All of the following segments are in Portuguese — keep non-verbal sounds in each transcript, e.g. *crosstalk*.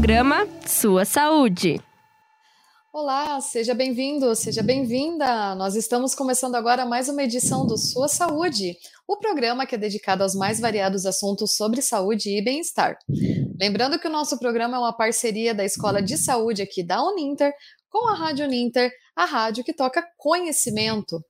programa Sua Saúde. Olá, seja bem-vindo, seja bem-vinda. Nós estamos começando agora mais uma edição do Sua Saúde, o programa que é dedicado aos mais variados assuntos sobre saúde e bem-estar. Lembrando que o nosso programa é uma parceria da Escola de Saúde aqui da Uninter com a Rádio Uninter, a rádio que toca conhecimento.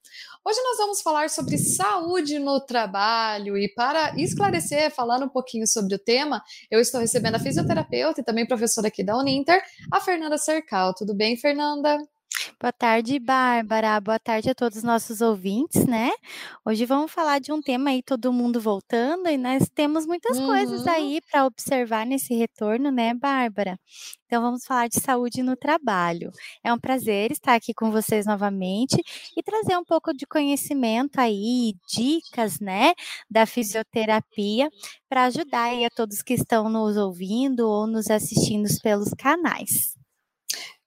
Hoje nós vamos falar sobre saúde no trabalho e para esclarecer, falando um pouquinho sobre o tema, eu estou recebendo a fisioterapeuta e também professora aqui da Uninter, a Fernanda Cercal. Tudo bem, Fernanda? Boa tarde, Bárbara. Boa tarde a todos os nossos ouvintes, né? Hoje vamos falar de um tema aí, todo mundo voltando, e nós temos muitas uhum. coisas aí para observar nesse retorno, né, Bárbara? Então vamos falar de saúde no trabalho. É um prazer estar aqui com vocês novamente e trazer um pouco de conhecimento aí, dicas, né, da fisioterapia para ajudar aí a todos que estão nos ouvindo ou nos assistindo pelos canais.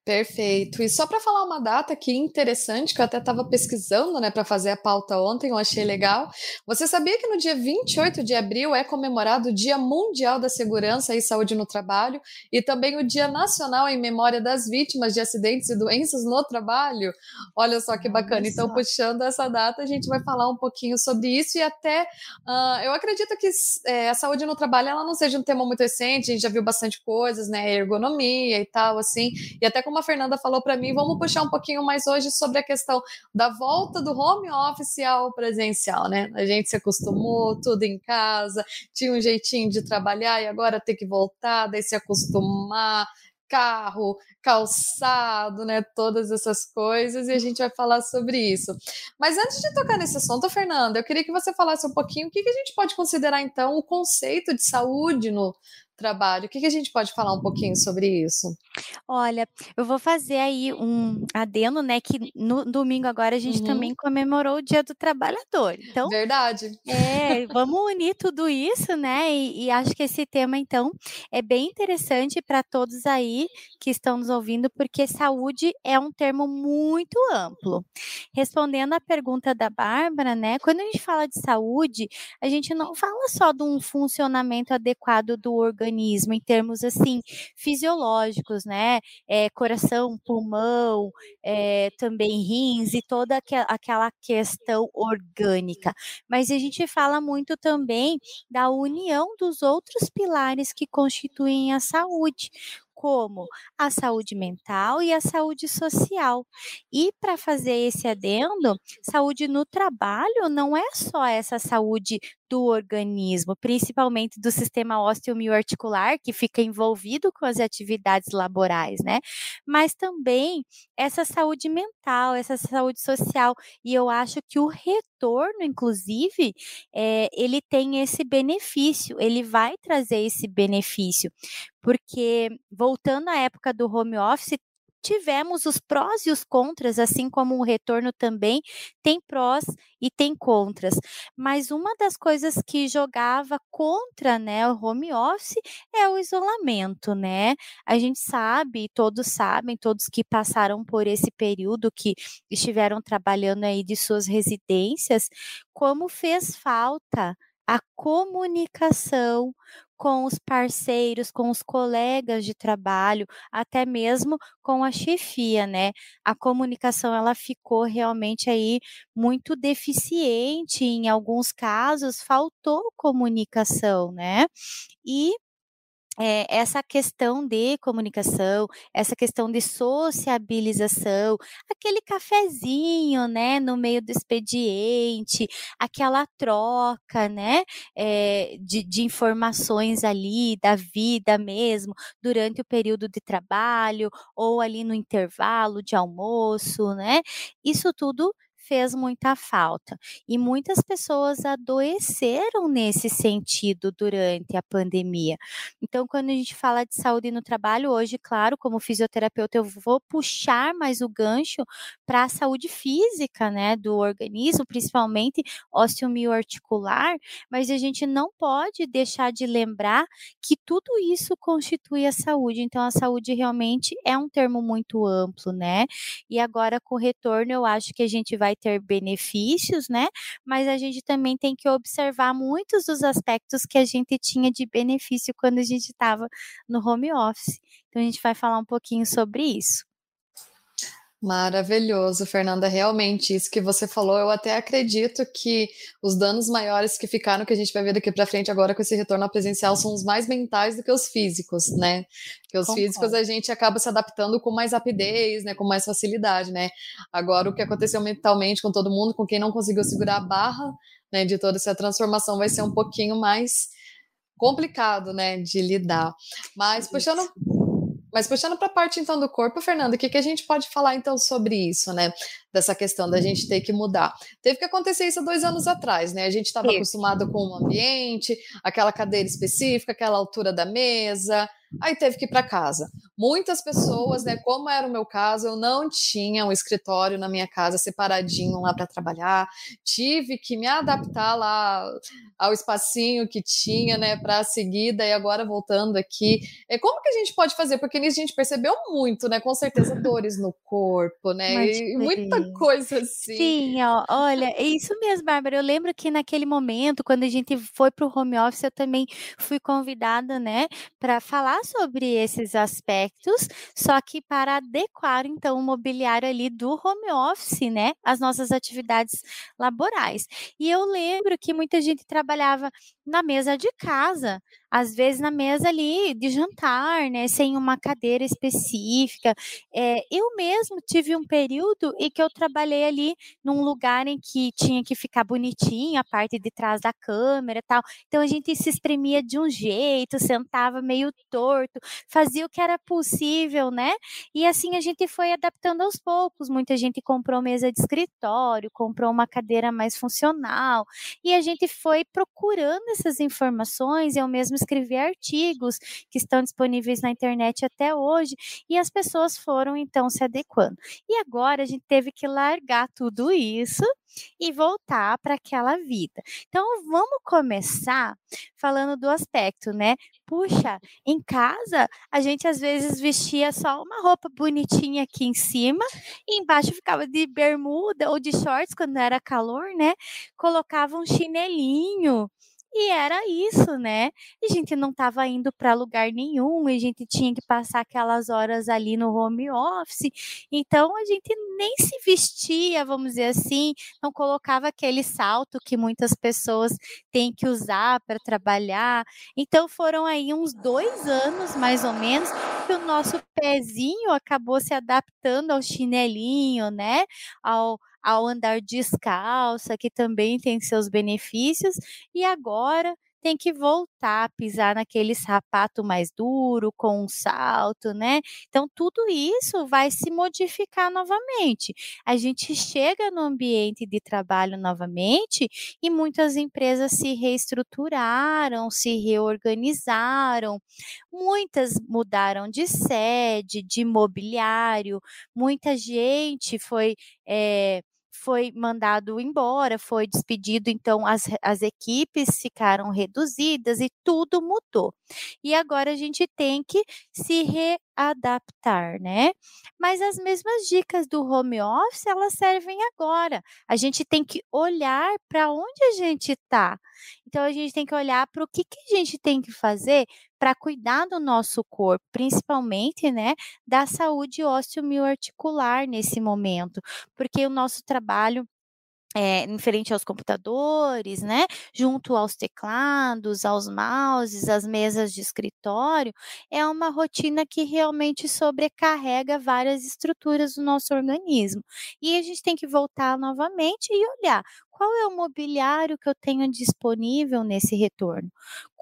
Perfeito. E só para falar uma data aqui interessante, que eu até estava pesquisando, né, para fazer a pauta ontem, eu achei legal. Você sabia que no dia 28 de abril é comemorado o Dia Mundial da Segurança e Saúde no Trabalho e também o Dia Nacional em Memória das Vítimas de Acidentes e Doenças no Trabalho? Olha só que bacana. Então, puxando essa data, a gente vai falar um pouquinho sobre isso e até uh, eu acredito que é, a saúde no trabalho ela não seja um tema muito recente, a gente já viu bastante coisas, né, ergonomia e tal, assim, e até como como a Fernanda falou para mim, vamos puxar um pouquinho mais hoje sobre a questão da volta do home office ao presencial, né? A gente se acostumou, tudo em casa, tinha um jeitinho de trabalhar e agora ter que voltar, daí se acostumar, carro, calçado, né? Todas essas coisas, e a gente vai falar sobre isso. Mas antes de tocar nesse assunto, Fernanda, eu queria que você falasse um pouquinho o que, que a gente pode considerar, então, o conceito de saúde no, trabalho. O que, que a gente pode falar um pouquinho sobre isso? Olha, eu vou fazer aí um adendo, né? Que no domingo agora a gente uhum. também comemorou o Dia do Trabalhador. Então, verdade. É, vamos unir tudo isso, né? E, e acho que esse tema, então, é bem interessante para todos aí que estão nos ouvindo, porque saúde é um termo muito amplo. Respondendo à pergunta da Bárbara, né? Quando a gente fala de saúde, a gente não fala só de um funcionamento adequado do organismo em termos assim fisiológicos, né? É, coração, pulmão, é, também rins e toda aquela questão orgânica. Mas a gente fala muito também da união dos outros pilares que constituem a saúde, como a saúde mental e a saúde social. E para fazer esse adendo, saúde no trabalho não é só essa saúde do organismo, principalmente do sistema osteomioarticular, que fica envolvido com as atividades laborais, né? Mas também essa saúde mental, essa saúde social. E eu acho que o retorno, inclusive, é, ele tem esse benefício, ele vai trazer esse benefício. Porque, voltando à época do home office, tivemos os prós e os contras, assim como o retorno também tem prós e tem contras. Mas uma das coisas que jogava contra, né, o home office é o isolamento, né? A gente sabe, todos sabem, todos que passaram por esse período que estiveram trabalhando aí de suas residências, como fez falta a comunicação com os parceiros, com os colegas de trabalho, até mesmo com a chefia, né? A comunicação ela ficou realmente aí muito deficiente, em alguns casos faltou comunicação, né? E é, essa questão de comunicação, essa questão de sociabilização, aquele cafezinho, né, no meio do expediente, aquela troca, né, é, de, de informações ali da vida mesmo, durante o período de trabalho ou ali no intervalo de almoço, né, isso tudo fez muita falta. E muitas pessoas adoeceram nesse sentido durante a pandemia. Então, quando a gente fala de saúde no trabalho, hoje, claro, como fisioterapeuta, eu vou puxar mais o gancho para a saúde física, né, do organismo, principalmente osteomioarticular, mas a gente não pode deixar de lembrar que tudo isso constitui a saúde. Então, a saúde realmente é um termo muito amplo, né? E agora, com o retorno, eu acho que a gente vai vai ter benefícios, né? Mas a gente também tem que observar muitos dos aspectos que a gente tinha de benefício quando a gente estava no home office. Então a gente vai falar um pouquinho sobre isso. Maravilhoso, Fernanda. Realmente, isso que você falou, eu até acredito que os danos maiores que ficaram, que a gente vai ver daqui para frente agora com esse retorno ao presencial, são os mais mentais do que os físicos, né? Porque os Concordo. físicos a gente acaba se adaptando com mais rapidez, né? Com mais facilidade, né? Agora, o que aconteceu mentalmente com todo mundo, com quem não conseguiu segurar a barra, né? De toda essa transformação, vai ser um pouquinho mais complicado, né? De lidar. Mas, puxando mas puxando para a parte então do corpo, Fernando, o que, que a gente pode falar então sobre isso, né? Dessa questão da gente ter que mudar. Teve que acontecer isso há dois anos atrás, né? A gente estava acostumado com o ambiente, aquela cadeira específica, aquela altura da mesa, aí teve que ir para casa. Muitas pessoas, né, como era o meu caso, eu não tinha um escritório na minha casa separadinho lá para trabalhar, tive que me adaptar lá ao espacinho que tinha, né, para a seguida e agora voltando aqui. É como que a gente pode fazer? Porque nisso a gente percebeu muito, né, com certeza *laughs* dores no corpo, né, e muita coisa assim. Sim, ó, olha, é isso mesmo, Bárbara. Eu lembro que naquele momento, quando a gente foi para o home office, eu também fui convidada, né, para falar sobre esses aspectos, só que para adequar então o mobiliário ali do home office, né, às nossas atividades laborais. E eu lembro que muita gente trabalhava na mesa de casa, às vezes na mesa ali de jantar, né, sem uma cadeira específica. É, eu mesmo tive um período em que eu trabalhei ali num lugar em que tinha que ficar bonitinho a parte de trás da câmera e tal. Então a gente se espremia de um jeito, sentava meio torto, fazia o que era possível, né? E assim a gente foi adaptando aos poucos. Muita gente comprou mesa de escritório, comprou uma cadeira mais funcional, e a gente foi procurando essas informações, eu mesmo escrevi artigos que estão disponíveis na internet até hoje, e as pessoas foram então se adequando. E agora a gente teve que largar tudo isso e voltar para aquela vida. Então vamos começar falando do aspecto, né? Puxa, em casa a gente às vezes vestia só uma roupa bonitinha aqui em cima e embaixo ficava de bermuda ou de shorts quando era calor, né? Colocava um chinelinho e era isso, né? A gente não estava indo para lugar nenhum, a gente tinha que passar aquelas horas ali no home office, então a gente nem se vestia, vamos dizer assim, não colocava aquele salto que muitas pessoas têm que usar para trabalhar. Então foram aí uns dois anos, mais ou menos, que o nosso pezinho acabou se adaptando ao chinelinho, né? Ao ao andar descalça, que também tem seus benefícios, e agora tem que voltar a pisar naquele sapato mais duro, com um salto, né? Então, tudo isso vai se modificar novamente. A gente chega no ambiente de trabalho novamente e muitas empresas se reestruturaram, se reorganizaram, muitas mudaram de sede, de mobiliário, muita gente foi. É, foi mandado embora, foi despedido, então as, as equipes ficaram reduzidas e tudo mudou. E agora a gente tem que se readaptar, né? Mas as mesmas dicas do home office, elas servem agora. A gente tem que olhar para onde a gente está. Então a gente tem que olhar para o que, que a gente tem que fazer para cuidar do nosso corpo, principalmente, né, da saúde osteomioarticular nesse momento, porque o nosso trabalho é, em frente aos computadores, né, junto aos teclados, aos mouses, às mesas de escritório, é uma rotina que realmente sobrecarrega várias estruturas do nosso organismo. E a gente tem que voltar novamente e olhar qual é o mobiliário que eu tenho disponível nesse retorno?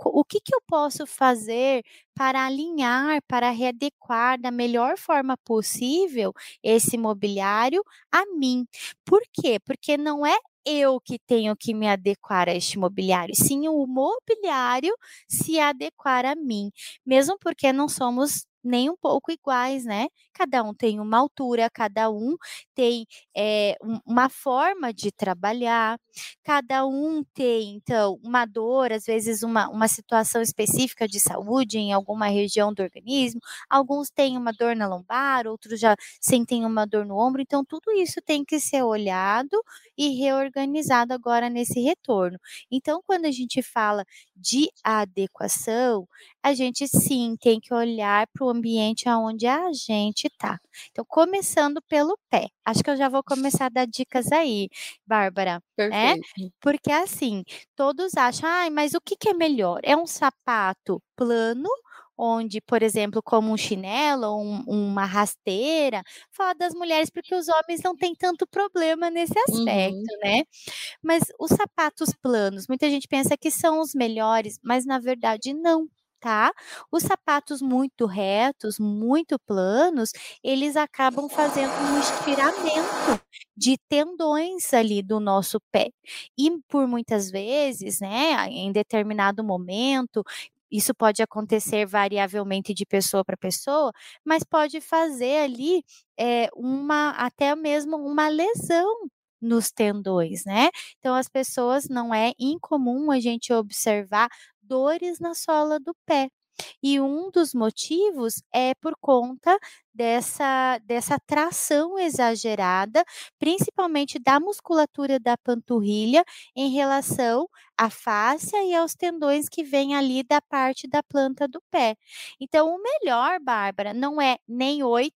O que, que eu posso fazer para alinhar, para readequar da melhor forma possível esse mobiliário a mim? Por quê? Porque não é eu que tenho que me adequar a este mobiliário, sim o mobiliário se adequar a mim, mesmo porque não somos nem um pouco iguais, né? Cada um tem uma altura, cada um tem é, uma forma de trabalhar, cada um tem, então, uma dor, às vezes uma, uma situação específica de saúde em alguma região do organismo, alguns têm uma dor na lombar, outros já sentem uma dor no ombro, então tudo isso tem que ser olhado e reorganizado agora nesse retorno. Então, quando a gente fala de adequação, a gente sim tem que olhar para o ambiente onde a gente está. Então, começando pelo pé. Acho que eu já vou começar a dar dicas aí, Bárbara. Né? Porque assim, todos acham, ah, mas o que, que é melhor? É um sapato plano onde, por exemplo, como um chinelo ou um, uma rasteira, fala das mulheres porque os homens não têm tanto problema nesse aspecto, uhum. né? Mas os sapatos planos, muita gente pensa que são os melhores, mas na verdade não tá? Os sapatos muito retos, muito planos, eles acabam fazendo um estiramento de tendões ali do nosso pé. E por muitas vezes, né, em determinado momento, isso pode acontecer variavelmente de pessoa para pessoa, mas pode fazer ali é, uma até mesmo uma lesão nos tendões, né? Então as pessoas não é incomum a gente observar dores na sola do pé. E um dos motivos é por conta dessa, dessa tração exagerada, principalmente da musculatura da panturrilha em relação à fáscia e aos tendões que vêm ali da parte da planta do pé. Então, o melhor, Bárbara, não é nem 8,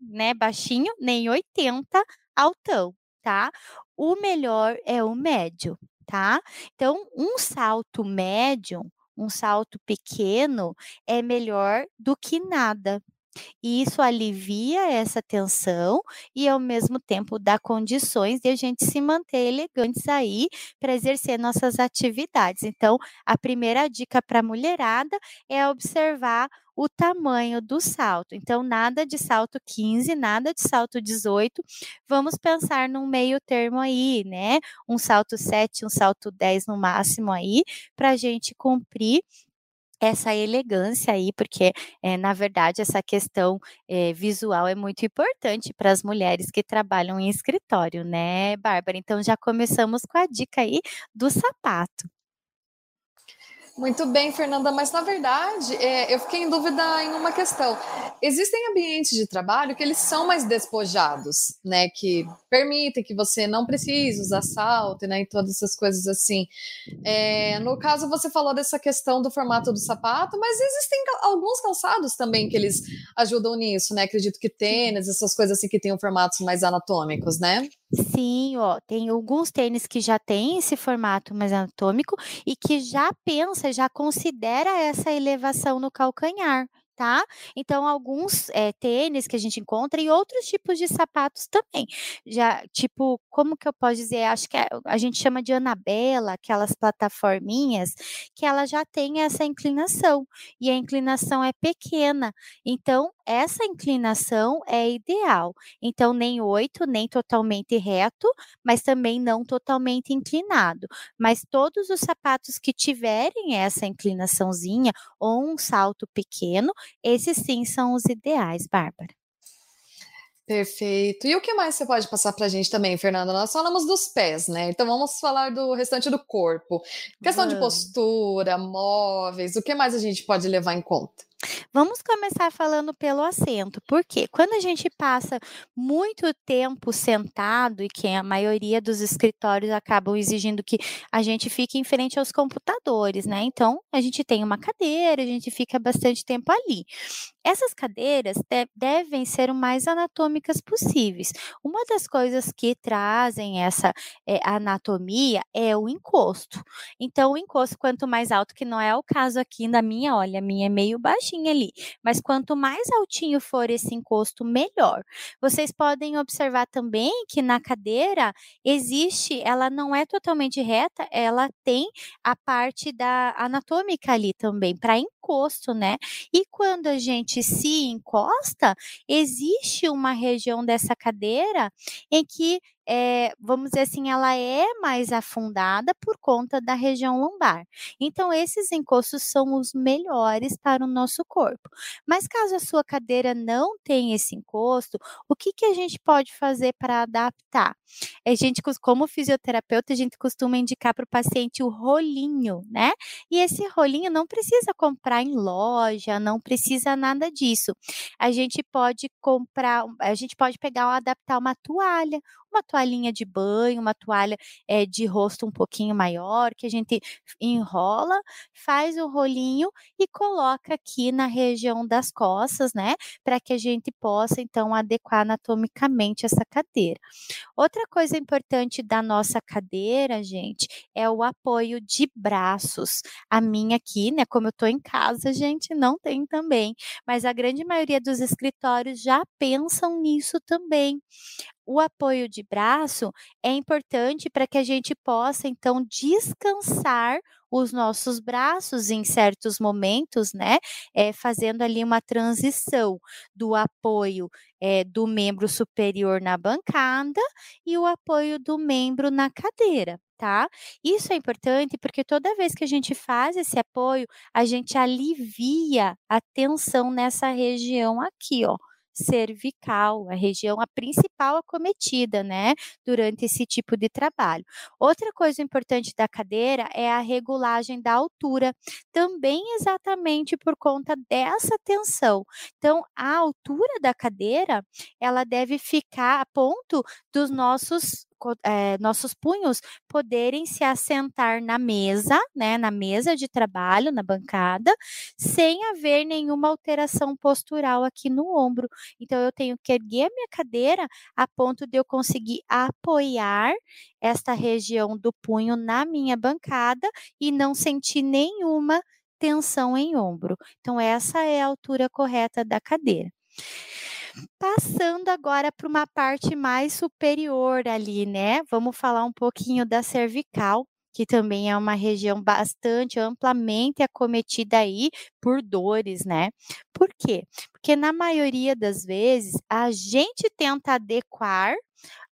né, baixinho, nem 80 altão, tá? O melhor é o médio, tá? Então, um salto médio um salto pequeno é melhor do que nada. E isso alivia essa tensão e ao mesmo tempo dá condições de a gente se manter elegantes aí para exercer nossas atividades. Então, a primeira dica para a mulherada é observar o tamanho do salto. Então, nada de salto 15, nada de salto 18. Vamos pensar num meio termo aí, né? Um salto 7, um salto 10 no máximo aí, para a gente cumprir essa elegância aí, porque é, na verdade essa questão é, visual é muito importante para as mulheres que trabalham em escritório, né, Bárbara? Então já começamos com a dica aí do sapato. Muito bem, Fernanda, mas na verdade é, eu fiquei em dúvida em uma questão. Existem ambientes de trabalho que eles são mais despojados, né? Que permitem que você não precise usar salto, né? E todas essas coisas assim. É, no caso, você falou dessa questão do formato do sapato, mas existem alguns calçados também que eles ajudam nisso, né? Acredito que tênis, essas coisas assim que tenham formatos mais anatômicos, né? Sim, ó, tem alguns tênis que já têm esse formato mais anatômico e que já pensa, já considera essa elevação no calcanhar tá? Então, alguns é, tênis que a gente encontra e outros tipos de sapatos também. Já, tipo, como que eu posso dizer? Acho que a, a gente chama de Anabela, aquelas plataforminhas, que ela já tem essa inclinação, e a inclinação é pequena. Então, essa inclinação é ideal. Então, nem oito, nem totalmente reto, mas também não totalmente inclinado. Mas todos os sapatos que tiverem essa inclinaçãozinha ou um salto pequeno, esses sim são os ideais, Bárbara. Perfeito. E o que mais você pode passar para a gente também, Fernanda? Nós falamos dos pés, né? Então vamos falar do restante do corpo. Questão de postura, móveis, o que mais a gente pode levar em conta? Vamos começar falando pelo assento, porque quando a gente passa muito tempo sentado e que a maioria dos escritórios acabam exigindo que a gente fique em frente aos computadores, né? Então, a gente tem uma cadeira, a gente fica bastante tempo ali. Essas cadeiras de devem ser o mais anatômicas possíveis. Uma das coisas que trazem essa é, anatomia é o encosto. Então, o encosto, quanto mais alto, que não é o caso aqui da minha, olha, a minha é meio baixinha ali, mas quanto mais altinho for esse encosto, melhor. Vocês podem observar também que na cadeira existe, ela não é totalmente reta, ela tem a parte da anatômica ali também, para encosto, né? E quando a gente se encosta, existe uma região dessa cadeira em que é, vamos dizer assim, ela é mais afundada por conta da região lombar. Então, esses encostos são os melhores para o nosso corpo. Mas caso a sua cadeira não tenha esse encosto, o que, que a gente pode fazer para adaptar? A gente, como fisioterapeuta, a gente costuma indicar para o paciente o rolinho, né? E esse rolinho não precisa comprar em loja, não precisa nada disso. A gente pode comprar, a gente pode pegar ou adaptar uma toalha, uma toalhinha de banho, uma toalha é, de rosto um pouquinho maior, que a gente enrola, faz o rolinho e coloca aqui na região das costas, né? Para que a gente possa, então, adequar anatomicamente essa cadeira. Outra coisa importante da nossa cadeira, gente, é o apoio de braços. A minha aqui, né? Como eu estou em casa, gente, não tem também. Mas a grande maioria dos escritórios já pensam nisso também o apoio de braço é importante para que a gente possa, então, descansar os nossos braços em certos momentos, né? É, fazendo ali uma transição do apoio é, do membro superior na bancada e o apoio do membro na cadeira. Tá? Isso é importante porque toda vez que a gente faz esse apoio, a gente alivia a tensão nessa região aqui, ó cervical, a região a principal acometida, né, durante esse tipo de trabalho. Outra coisa importante da cadeira é a regulagem da altura, também exatamente por conta dessa tensão. Então, a altura da cadeira, ela deve ficar a ponto dos nossos é, nossos punhos poderem se assentar na mesa, né, na mesa de trabalho, na bancada, sem haver nenhuma alteração postural aqui no ombro. Então, eu tenho que erguer a minha cadeira a ponto de eu conseguir apoiar esta região do punho na minha bancada e não sentir nenhuma tensão em ombro. Então, essa é a altura correta da cadeira. Passando agora para uma parte mais superior ali, né? Vamos falar um pouquinho da cervical, que também é uma região bastante amplamente acometida aí por dores, né? Por quê? Porque na maioria das vezes a gente tenta adequar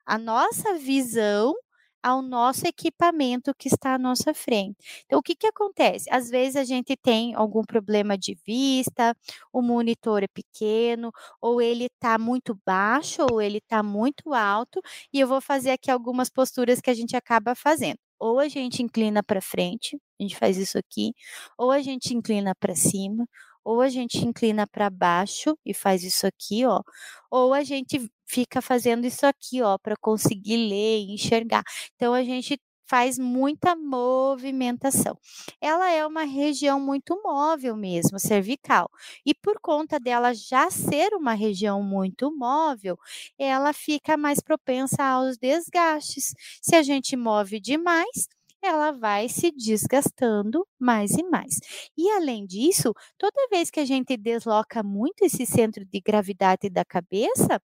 a nossa visão ao nosso equipamento que está à nossa frente. Então, o que, que acontece? Às vezes a gente tem algum problema de vista, o monitor é pequeno, ou ele está muito baixo, ou ele está muito alto, e eu vou fazer aqui algumas posturas que a gente acaba fazendo. Ou a gente inclina para frente, a gente faz isso aqui, ou a gente inclina para cima, ou a gente inclina para baixo e faz isso aqui, ó, ou a gente fica fazendo isso aqui, ó, para conseguir ler e enxergar. Então a gente faz muita movimentação. Ela é uma região muito móvel mesmo, cervical. E por conta dela já ser uma região muito móvel, ela fica mais propensa aos desgastes. Se a gente move demais, ela vai se desgastando mais e mais. E além disso, toda vez que a gente desloca muito esse centro de gravidade da cabeça,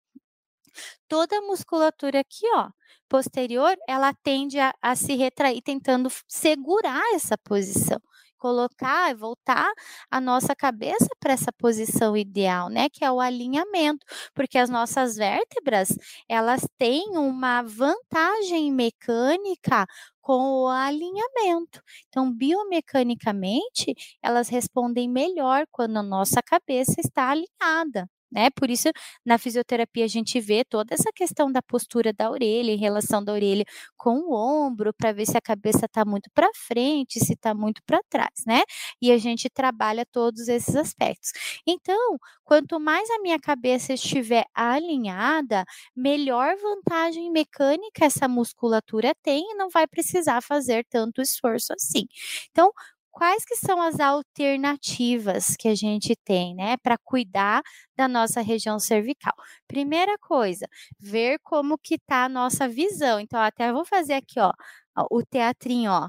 toda a musculatura aqui, ó, posterior, ela tende a, a se retrair, tentando segurar essa posição colocar e voltar a nossa cabeça para essa posição ideal, né, que é o alinhamento, porque as nossas vértebras, elas têm uma vantagem mecânica com o alinhamento. Então, biomecanicamente, elas respondem melhor quando a nossa cabeça está alinhada né? Por isso, na fisioterapia, a gente vê toda essa questão da postura da orelha, em relação da orelha com o ombro, para ver se a cabeça está muito para frente, se está muito para trás, né? E a gente trabalha todos esses aspectos. Então, quanto mais a minha cabeça estiver alinhada, melhor vantagem mecânica essa musculatura tem e não vai precisar fazer tanto esforço assim. Então, quais que são as alternativas que a gente tem, né, para cuidar da nossa região cervical? Primeira coisa, ver como que tá a nossa visão. Então, até vou fazer aqui, ó, o teatrinho, ó,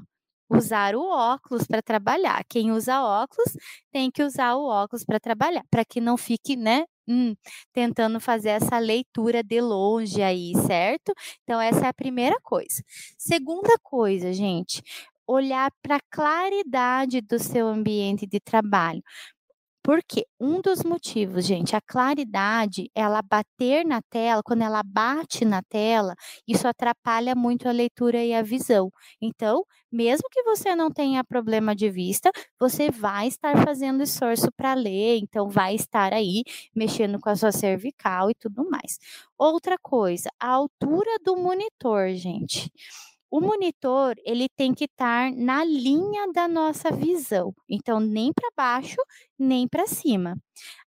usar o óculos para trabalhar. Quem usa óculos tem que usar o óculos para trabalhar, para que não fique, né, hum, tentando fazer essa leitura de longe aí, certo? Então, essa é a primeira coisa. Segunda coisa, gente, olhar para a claridade do seu ambiente de trabalho. Por quê? Um dos motivos, gente, a claridade, ela bater na tela, quando ela bate na tela, isso atrapalha muito a leitura e a visão. Então, mesmo que você não tenha problema de vista, você vai estar fazendo esforço para ler, então vai estar aí mexendo com a sua cervical e tudo mais. Outra coisa, a altura do monitor, gente. O monitor, ele tem que estar na linha da nossa visão. Então, nem para baixo, nem para cima.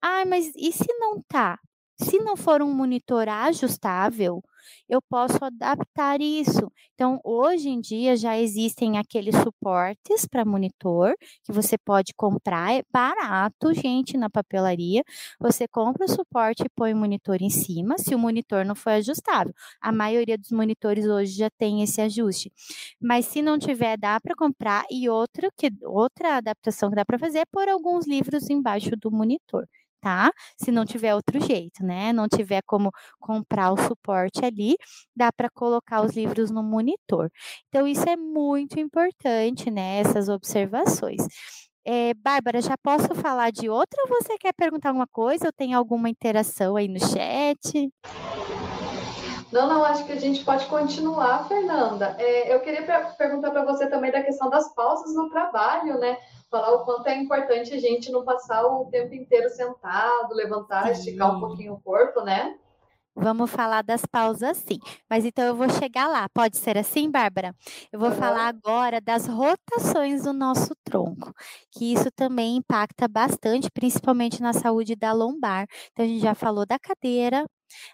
Ah, mas e se não tá? Se não for um monitor ajustável, eu posso adaptar isso. Então, hoje em dia já existem aqueles suportes para monitor que você pode comprar, é barato, gente, na papelaria. Você compra o suporte e põe o monitor em cima, se o monitor não for ajustável. A maioria dos monitores hoje já tem esse ajuste. Mas se não tiver, dá para comprar e outra que outra adaptação que dá para fazer é pôr alguns livros embaixo do monitor tá? Se não tiver outro jeito, né? Não tiver como comprar o suporte ali, dá para colocar os livros no monitor. Então, isso é muito importante, né? Essas observações. É, Bárbara, já posso falar de outra ou você quer perguntar alguma coisa ou tem alguma interação aí no chat? Não, não, acho que a gente pode continuar, Fernanda. É, eu queria perguntar para você também da questão das pausas no trabalho, né? falar o quanto é importante a gente não passar o tempo inteiro sentado, levantar, sim. esticar um pouquinho o corpo, né? Vamos falar das pausas sim. Mas então eu vou chegar lá. Pode ser assim, Bárbara? Eu vou falar agora das rotações do nosso tronco, que isso também impacta bastante, principalmente na saúde da lombar. Então a gente já falou da cadeira,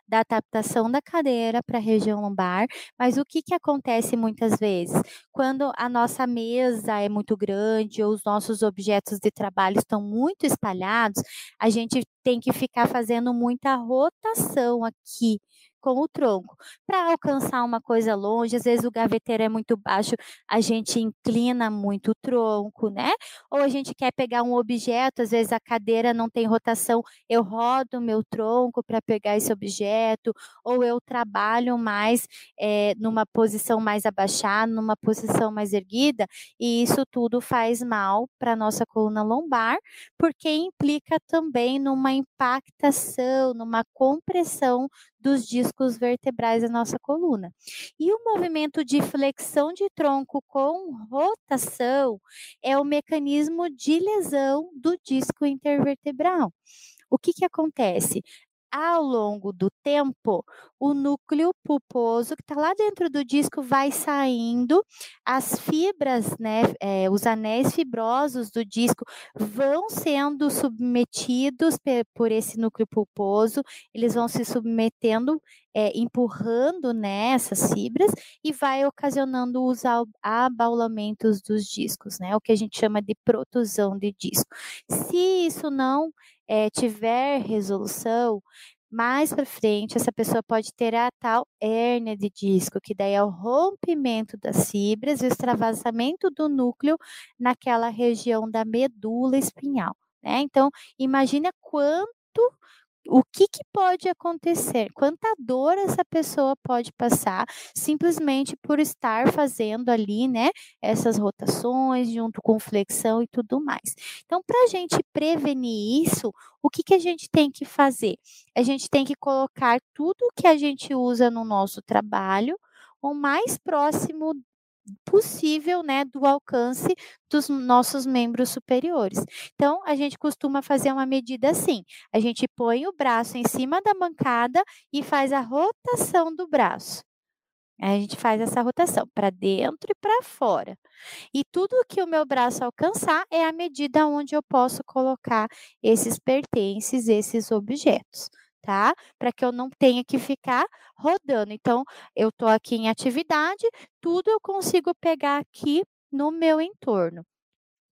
da adaptação da cadeira para a região lombar, mas o que, que acontece muitas vezes? Quando a nossa mesa é muito grande ou os nossos objetos de trabalho estão muito espalhados, a gente tem que ficar fazendo muita rotação aqui com o tronco. Para alcançar uma coisa longe, às vezes o gaveteiro é muito baixo, a gente inclina muito o tronco, né? Ou a gente quer pegar um objeto, às vezes a cadeira não tem rotação, eu rodo meu tronco para pegar esse objeto, ou eu trabalho mais é, numa posição mais abaixada, numa posição mais erguida, e isso tudo faz mal para a nossa coluna lombar, porque implica também numa impactação, numa compressão dos discos vertebrais da nossa coluna. E o movimento de flexão de tronco com rotação é o mecanismo de lesão do disco intervertebral. O que, que acontece? Ao longo do tempo, o núcleo pulposo que está lá dentro do disco vai saindo, as fibras, né, é, os anéis fibrosos do disco vão sendo submetidos por esse núcleo pulposo, eles vão se submetendo, é, empurrando né, fibras e vai ocasionando os abaulamentos dos discos, né, o que a gente chama de protusão de disco. Se isso não é, tiver resolução, mais para frente essa pessoa pode ter a tal hérnia de disco, que daí é o rompimento das fibras e o extravasamento do núcleo naquela região da medula espinhal. Né? Então, imagina quanto o que, que pode acontecer? Quanta dor essa pessoa pode passar simplesmente por estar fazendo ali, né, essas rotações junto com flexão e tudo mais. Então, para a gente prevenir isso, o que, que a gente tem que fazer? A gente tem que colocar tudo que a gente usa no nosso trabalho o mais próximo possível, né, do alcance dos nossos membros superiores. Então, a gente costuma fazer uma medida assim: a gente põe o braço em cima da bancada e faz a rotação do braço. A gente faz essa rotação para dentro e para fora. E tudo que o meu braço alcançar é a medida onde eu posso colocar esses pertences, esses objetos tá? Para que eu não tenha que ficar rodando. Então, eu estou aqui em atividade, tudo eu consigo pegar aqui no meu entorno.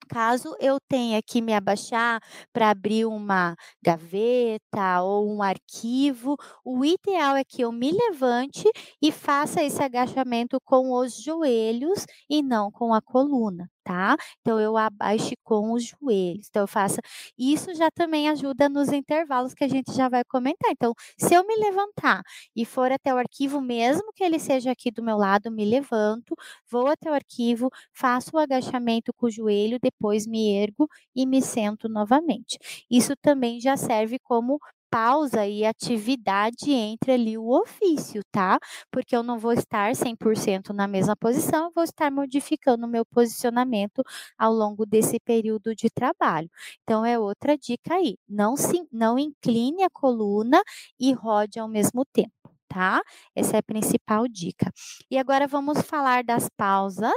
Caso eu tenha que me abaixar para abrir uma gaveta ou um arquivo, o ideal é que eu me levante e faça esse agachamento com os joelhos e não com a coluna tá? Então eu abaixe com os joelhos. Então eu faço isso já também ajuda nos intervalos que a gente já vai comentar. Então, se eu me levantar e for até o arquivo, mesmo que ele seja aqui do meu lado, me levanto, vou até o arquivo, faço o agachamento com o joelho, depois me ergo e me sento novamente. Isso também já serve como pausa e atividade entre ali o ofício, tá? Porque eu não vou estar 100% na mesma posição, eu vou estar modificando o meu posicionamento ao longo desse período de trabalho. Então é outra dica aí, não se não incline a coluna e rode ao mesmo tempo tá? Essa é a principal dica. E agora vamos falar das pausas.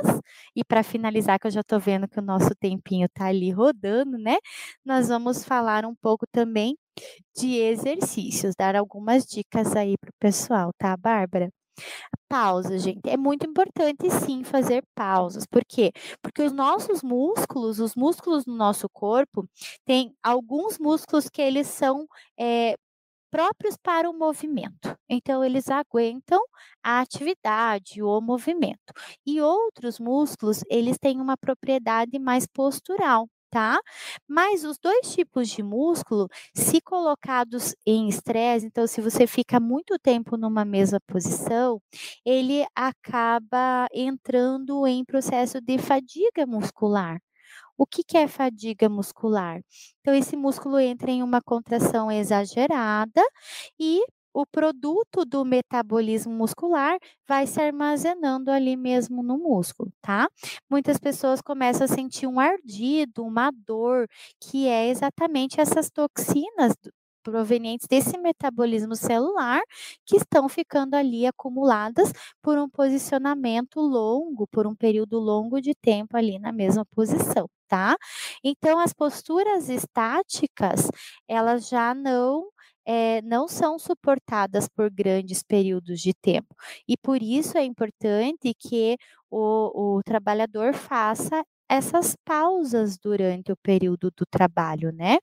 E para finalizar, que eu já estou vendo que o nosso tempinho está ali rodando, né? Nós vamos falar um pouco também de exercícios, dar algumas dicas aí para o pessoal, tá, Bárbara? Pausa, gente. É muito importante sim fazer pausas. Por quê? Porque os nossos músculos, os músculos no nosso corpo, tem alguns músculos que eles são é, próprios para o movimento. Então, eles aguentam a atividade, o movimento. E outros músculos, eles têm uma propriedade mais postural tá? Mas os dois tipos de músculo, se colocados em estresse, então se você fica muito tempo numa mesma posição, ele acaba entrando em processo de fadiga muscular. O que, que é fadiga muscular? Então, esse músculo entra em uma contração exagerada e o produto do metabolismo muscular vai se armazenando ali mesmo no músculo, tá? Muitas pessoas começam a sentir um ardido, uma dor, que é exatamente essas toxinas provenientes desse metabolismo celular que estão ficando ali acumuladas por um posicionamento longo, por um período longo de tempo ali na mesma posição, tá? Então as posturas estáticas, elas já não é, não são suportadas por grandes períodos de tempo. E por isso é importante que o, o trabalhador faça essas pausas durante o período do trabalho, né?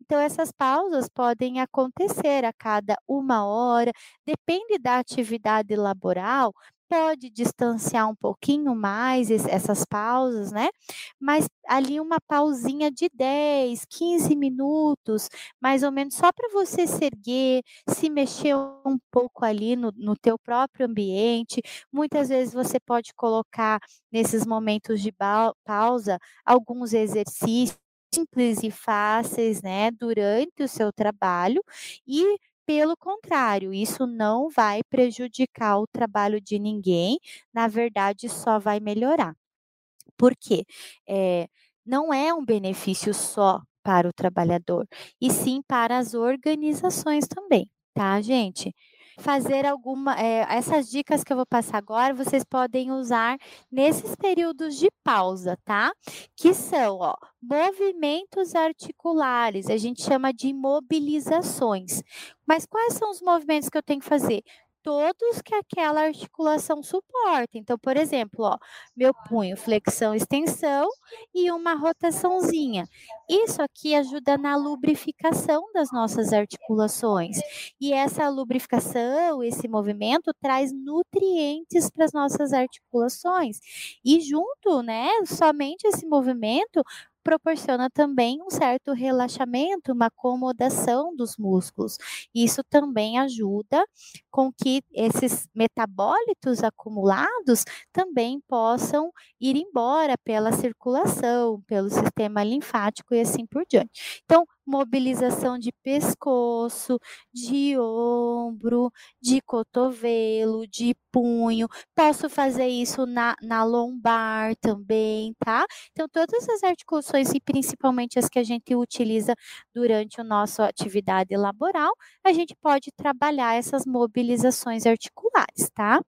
Então, essas pausas podem acontecer a cada uma hora, depende da atividade laboral, pode distanciar um pouquinho mais essas pausas, né? Mas ali uma pausinha de 10, 15 minutos, mais ou menos, só para você se erguer, se mexer um pouco ali no, no teu próprio ambiente. Muitas vezes você pode colocar nesses momentos de pausa alguns exercícios simples e fáceis, né, durante o seu trabalho e pelo contrário, isso não vai prejudicar o trabalho de ninguém, na verdade, só vai melhorar. Por quê? É, não é um benefício só para o trabalhador, e sim para as organizações também, tá, gente? Fazer alguma. É, essas dicas que eu vou passar agora, vocês podem usar nesses períodos de pausa, tá? Que são, ó, movimentos articulares, a gente chama de mobilizações. Mas quais são os movimentos que eu tenho que fazer? Todos que aquela articulação suporta. Então, por exemplo, ó, meu punho, flexão, extensão e uma rotaçãozinha. Isso aqui ajuda na lubrificação das nossas articulações. E essa lubrificação, esse movimento traz nutrientes para as nossas articulações. E junto, né, somente esse movimento proporciona também um certo relaxamento, uma acomodação dos músculos. Isso também ajuda com que esses metabólitos acumulados também possam ir embora pela circulação, pelo sistema linfático e assim por diante. Então, mobilização de pescoço, de ombro, de cotovelo, de punho. Posso fazer isso na, na lombar também, tá? Então, todas as articulações, e principalmente as que a gente utiliza durante a nossa atividade laboral, a gente pode trabalhar essas mobilizações articulares, tá?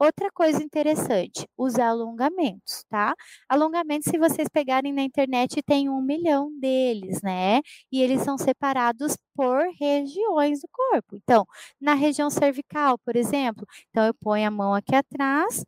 Outra coisa interessante, os alongamentos, tá? Alongamentos, se vocês pegarem na internet, tem um milhão deles, né? E eles são separados por regiões do corpo. Então, na região cervical, por exemplo, então eu ponho a mão aqui atrás,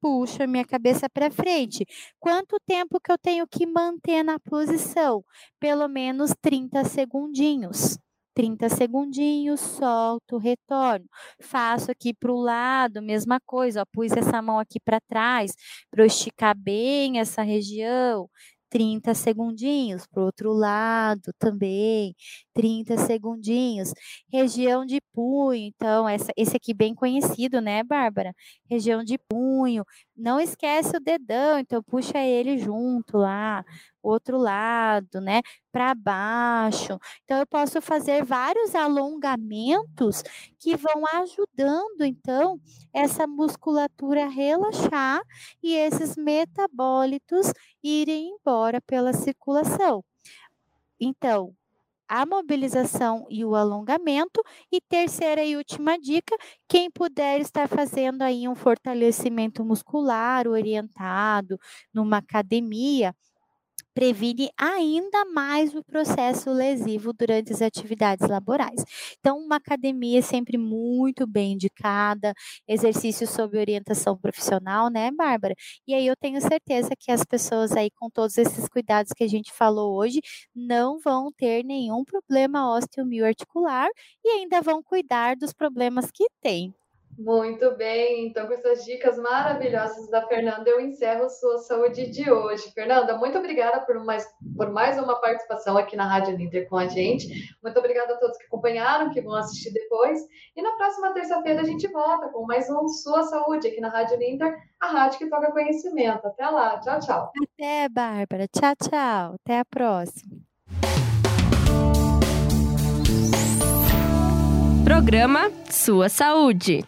puxo a minha cabeça para frente. Quanto tempo que eu tenho que manter na posição? Pelo menos 30 segundinhos 30 segundinhos, solto, retorno. Faço aqui para o lado, mesma coisa, ó, pus essa mão aqui para trás, para eu esticar bem essa região. 30 segundinhos, para o outro lado também, 30 segundinhos. Região de punho, então, essa, esse aqui bem conhecido, né, Bárbara? Região de punho. Não esquece o dedão, então puxa ele junto lá, outro lado, né? Para baixo. Então, eu posso fazer vários alongamentos que vão ajudando, então, essa musculatura a relaxar e esses metabólitos irem embora pela circulação. Então, a mobilização e o alongamento. E terceira e última dica, quem puder estar fazendo aí um fortalecimento muscular orientado numa academia, previne ainda mais o processo lesivo durante as atividades laborais. Então, uma academia é sempre muito bem indicada, exercício sob orientação profissional, né, Bárbara? E aí eu tenho certeza que as pessoas aí com todos esses cuidados que a gente falou hoje não vão ter nenhum problema osteomioarticular e ainda vão cuidar dos problemas que têm. Muito bem, então com essas dicas maravilhosas da Fernanda, eu encerro sua saúde de hoje. Fernanda, muito obrigada por mais, por mais uma participação aqui na Rádio Ninter com a gente. Muito obrigada a todos que acompanharam, que vão assistir depois. E na próxima terça-feira a gente volta com mais um Sua Saúde aqui na Rádio Ninter, a rádio que toca conhecimento. Até lá, tchau, tchau. Até, Bárbara. Tchau, tchau. Até a próxima. Programa Sua Saúde.